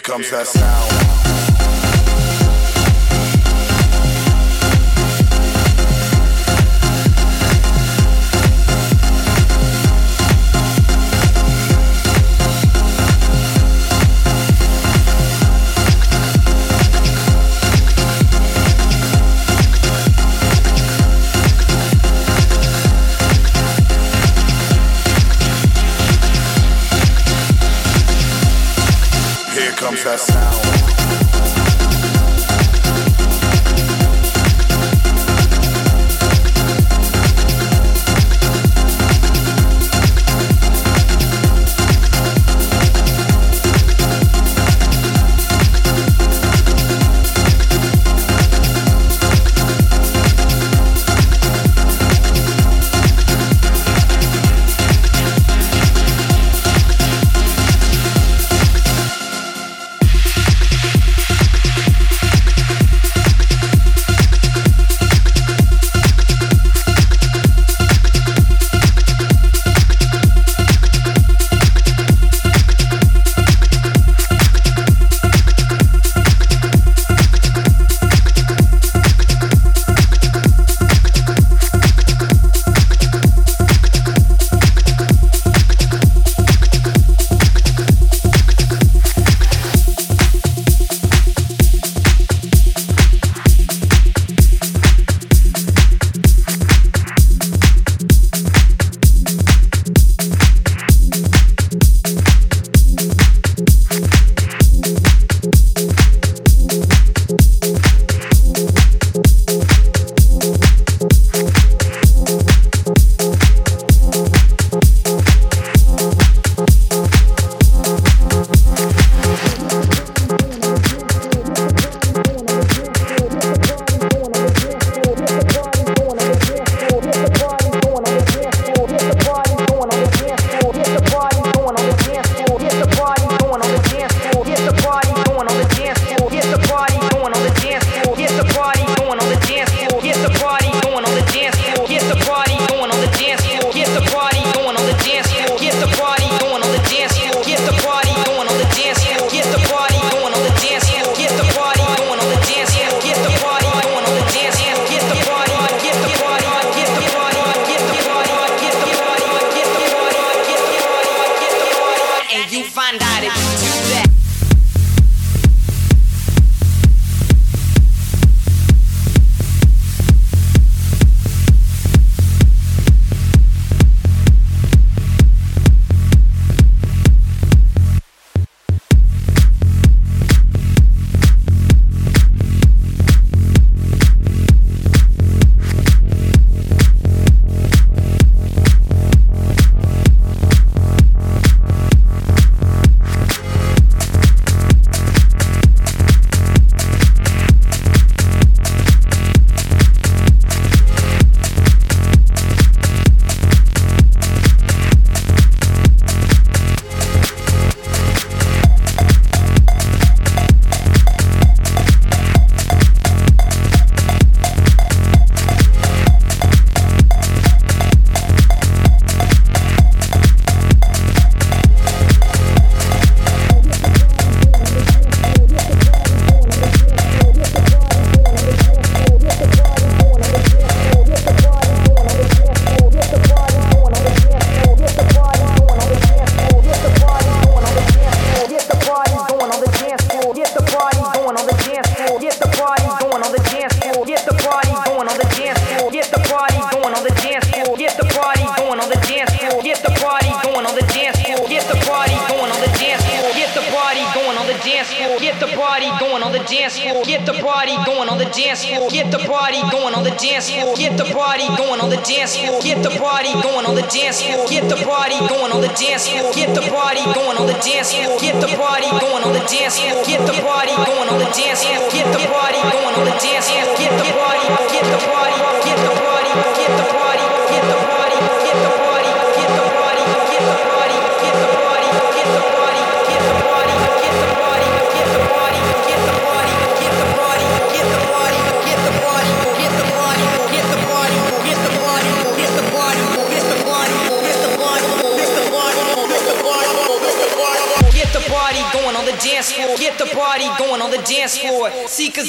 comes that sound.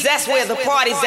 That's where the party's